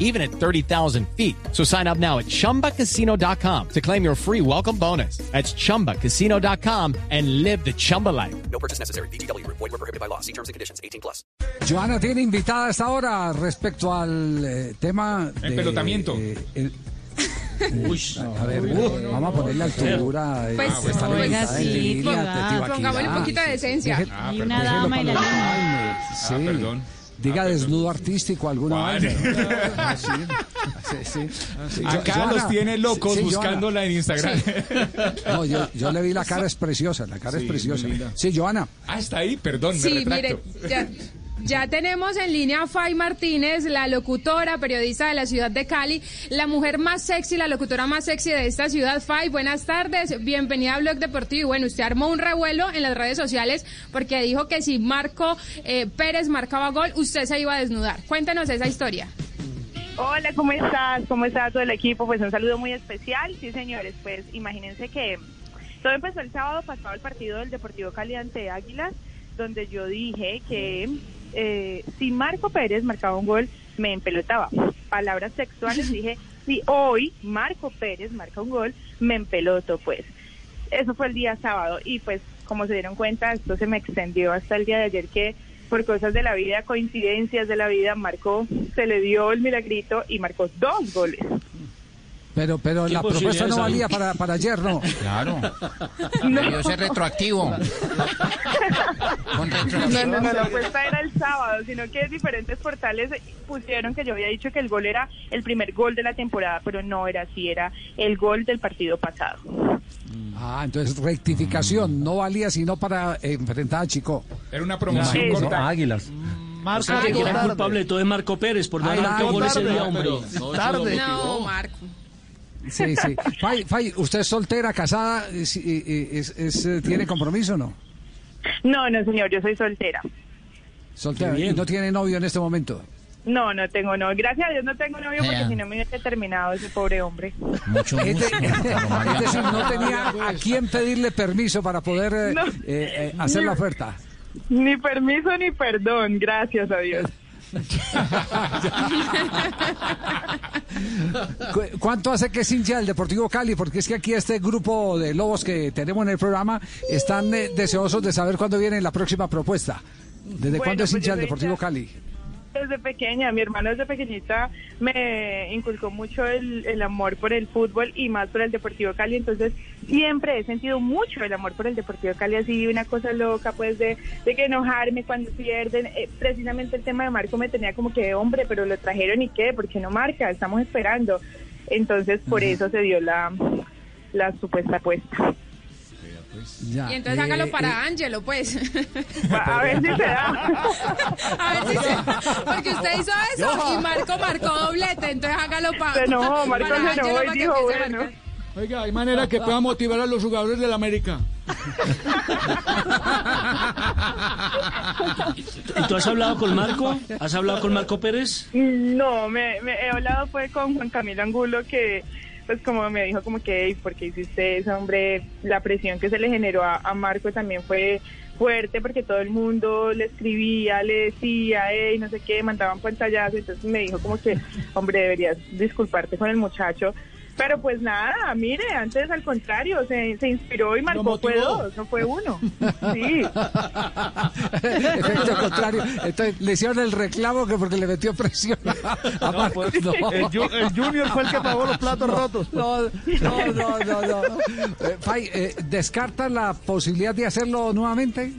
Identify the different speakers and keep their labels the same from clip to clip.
Speaker 1: even at 30,000 feet. So sign up now at chumbacasino.com to claim your free welcome bonus. That's chumbacasino.com and live the Chumba life.
Speaker 2: No purchase necessary. BGW. Void were prohibited by law. See terms and conditions. 18 plus.
Speaker 3: Joana tiene invitada a esta hora respecto al eh, tema
Speaker 4: El
Speaker 3: de,
Speaker 4: pelotamiento.
Speaker 3: eh, el- a ver, vamos a ponerle altura.
Speaker 5: Pues,
Speaker 3: está la
Speaker 5: oiga,
Speaker 3: invitada
Speaker 5: sí,
Speaker 3: Lidia,
Speaker 5: ponga-
Speaker 3: de Tibaquirá.
Speaker 5: pongámosle un poquito de decencia.
Speaker 3: Deje-
Speaker 4: Ah,
Speaker 5: Y una dama y la
Speaker 3: para
Speaker 4: Ah,
Speaker 3: sí.
Speaker 4: perdón.
Speaker 3: Diga
Speaker 4: Ah,
Speaker 3: desnudo artístico alguna vez. Ah, sí, sí, sí. Sí,
Speaker 4: Acá
Speaker 3: Joana,
Speaker 4: los tiene locos buscándola en Instagram.
Speaker 3: No, yo, yo le vi la cara, es preciosa, la cara
Speaker 4: Sí,
Speaker 3: es preciosa. Sí, Joana.
Speaker 4: Ah, está ahí, perdón, me
Speaker 5: Sí,
Speaker 4: retracto.
Speaker 5: mire, ya, ya tenemos en línea a Fay Martínez, la locutora, periodista de la ciudad de Cali, la mujer más sexy, la locutora más sexy de esta ciudad. Fay, buenas tardes, bienvenida a Blog Deportivo. Y bueno, usted armó un revuelo en las redes sociales porque dijo que si Marco eh, Pérez marcaba gol, usted se iba a desnudar. Cuéntenos esa historia.
Speaker 6: Hola, ¿cómo estás? ¿Cómo está todo el equipo? Pues un saludo muy especial. Sí, señores, pues imagínense que todo empezó el sábado pasado el partido del Deportivo Cali ante Águilas, donde yo dije que eh, si Marco Pérez marcaba un gol, me empelotaba. Palabras sexuales, dije, si hoy Marco Pérez marca un gol, me empeloto, pues. Eso fue el día sábado y pues como se dieron cuenta, esto se me extendió hasta el día de ayer que por cosas de la vida, coincidencias de la vida, marcó, se le dio el milagrito y marcó dos goles.
Speaker 3: Pero, pero la propuesta no valía para, para ayer, ¿no?
Speaker 7: Claro. Debió ser retroactivo. Con
Speaker 6: No,
Speaker 7: retroactivo.
Speaker 6: no, no, la apuesta era el sábado, sino que diferentes portales pusieron que yo había dicho que el gol era el primer gol de la temporada, pero no era así, era el gol del partido pasado.
Speaker 3: Ah, entonces rectificación, no valía sino para eh, enfrentar a Chico.
Speaker 4: Era una promoción corta.
Speaker 8: Águilas.
Speaker 5: Ah,
Speaker 8: O sea, que era culpable de todo es Marco Pérez por no haber
Speaker 3: ay,
Speaker 8: marcado gol ese
Speaker 3: tarde,
Speaker 8: día, hombre.
Speaker 5: No, Marco.
Speaker 3: Sí, sí. Fay, Fay, ¿usted es soltera, casada? Es- eh, eh, es- es, eh, ¿Tiene compromiso o no?
Speaker 6: No, no, señor, yo soy soltera.
Speaker 3: Soltera.
Speaker 8: Qué bien.
Speaker 3: ¿Y no tiene novio en este momento?
Speaker 6: No, no tengo novio. Gracias a Dios no tengo novio porque si no me hubiese terminado ese pobre hombre.
Speaker 7: Mucho
Speaker 3: Es,
Speaker 7: gusto.
Speaker 3: de- es decir, no tenía a quién pedirle permiso para poder
Speaker 6: No.
Speaker 3: eh, hacer la oferta.
Speaker 6: Ni permiso ni perdón, gracias a Dios.
Speaker 3: ¿Cu- ¿Cuánto hace que es hincha del Deportivo Cali? Porque es que aquí este grupo de lobos que tenemos en el programa están eh, deseosos de saber cuándo viene la próxima propuesta. ¿Desde
Speaker 6: Bueno,
Speaker 3: cuándo es
Speaker 6: pues
Speaker 3: hincha del Deportivo
Speaker 6: hincha.
Speaker 3: Cali?
Speaker 6: Desde pequeña, mi hermano desde pequeñita me inculcó mucho el, el amor por el fútbol y más por el Deportivo Cali, entonces siempre he sentido mucho el amor por el Deportivo Cali, así una cosa loca pues de, de que enojarme cuando pierden, Eh, precisamente el tema de Marco me tenía como que hombre, pero lo trajeron y qué, ¿por qué no marca? Estamos esperando, entonces por eso se dio la, la supuesta apuesta.
Speaker 3: Ya,
Speaker 5: Y entonces
Speaker 3: eh,
Speaker 5: hágalo
Speaker 3: eh,
Speaker 5: para Ángelo, pues.
Speaker 6: A ver si se da.
Speaker 5: A ver si se... Porque usted hizo eso y Marco marcó doblete, entonces hágalo pa-
Speaker 6: Se enojó, Marco
Speaker 5: para
Speaker 6: se enojó y
Speaker 5: para que
Speaker 6: dijo, bueno.
Speaker 9: Oiga, hay manera que pueda motivar a los jugadores del América.
Speaker 8: ¿Y tú has hablado con Marco? ¿Has hablado con Marco Pérez?
Speaker 6: No, me, me he hablado fue con Juan Camilo Angulo que pues como me dijo como que "Ey, ¿por hiciste eso, hombre? La presión que se le generó a, a Marco también fue fuerte porque todo el mundo le escribía, le decía, hey, no sé qué, mandaban pantallazos, entonces me dijo como que, hombre, deberías disculparte con el muchacho. Pero pues nada, mire, antes al contrario, se, se inspiró y marcó fue dos, no fue uno. Sí.
Speaker 3: Efecto contrario. Entonces, le hicieron el reclamo que porque le metió presión a, a Marco. No.
Speaker 9: El, Ju- el Junior fue el que pagó los platos rotos.
Speaker 3: No, no, no, no. no. Eh, Fay, eh, ¿descarta la posibilidad de hacerlo nuevamente?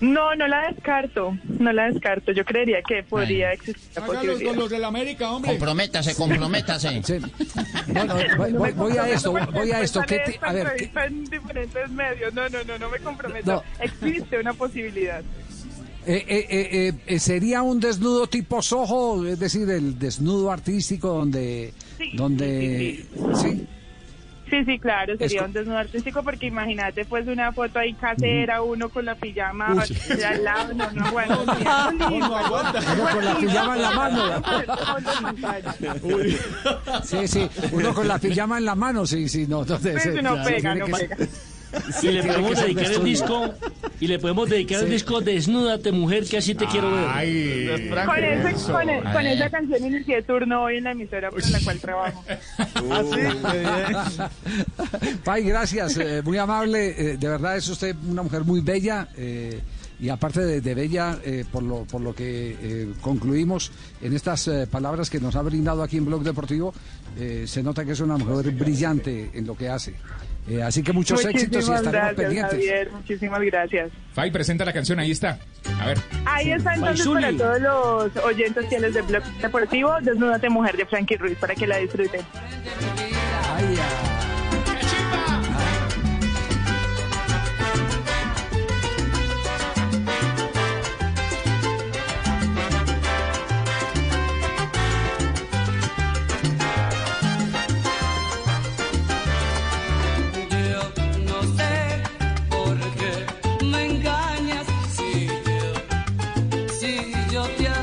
Speaker 6: No, no la descarto, no la descarto. Yo creería que podría existir la posibilidad.
Speaker 9: con los del América, hombre.
Speaker 7: Comprométase, comprométase.
Speaker 3: Sí. No, no, voy, voy- voy a esto, voy a esto. ¿Qué ti- a ver, ¿qué-
Speaker 6: Está en diferentes medios. No, no, no, no me comprometo.
Speaker 3: No.
Speaker 6: Existe una posibilidad.
Speaker 3: eh, eh, eh, eh, ¿sería un desnudo tipo sojo? Es decir, el desnudo artístico donde...
Speaker 6: Sí,
Speaker 3: donde
Speaker 6: sí,
Speaker 3: ¿sí?
Speaker 6: Sí, sí, claro, sería
Speaker 3: Es
Speaker 6: un desnudo artístico porque imagínate pues una foto ahí casera, uno con la pijama al lado, no, no aguanta.
Speaker 4: no aguanta.
Speaker 3: Uno con la pijama en la mano. Sí, sí, uno con la pijama en la mano, sí, sí, no,
Speaker 6: Sí,
Speaker 3: ser.
Speaker 6: no
Speaker 3: Claro,
Speaker 6: pega, no
Speaker 3: ser-
Speaker 6: pega.
Speaker 8: Y le podemos dedicar el disco. Y le podemos dedicar el disco Desnúdate, mujer, que así te quiero ver.
Speaker 4: Ay,
Speaker 6: Con, ese-
Speaker 4: eso.
Speaker 6: con, e- con esa canción inicié turno hoy en la emisora para la cual trabajo.
Speaker 3: Pai, gracias, eh, muy amable. eh, de verdad es usted una mujer muy bella eh, y aparte de, de bella, eh, por, lo, por lo que eh, concluimos en estas eh, palabras que nos ha brindado aquí en Blog Deportivo, eh, se nota que es una mujer brillante en lo que hace. Eh, así que muchos éxitos y estaremos
Speaker 6: gracias,
Speaker 3: pendientes.
Speaker 6: Javier, muchísimas gracias.
Speaker 4: Fay, presenta la canción, ahí está. A ver.
Speaker 6: Ahí está entonces para todos los oyentes fieles de Blog Deportivo, Desnúdate Mujer de Frankie Ruiz para que la disfruten. yo te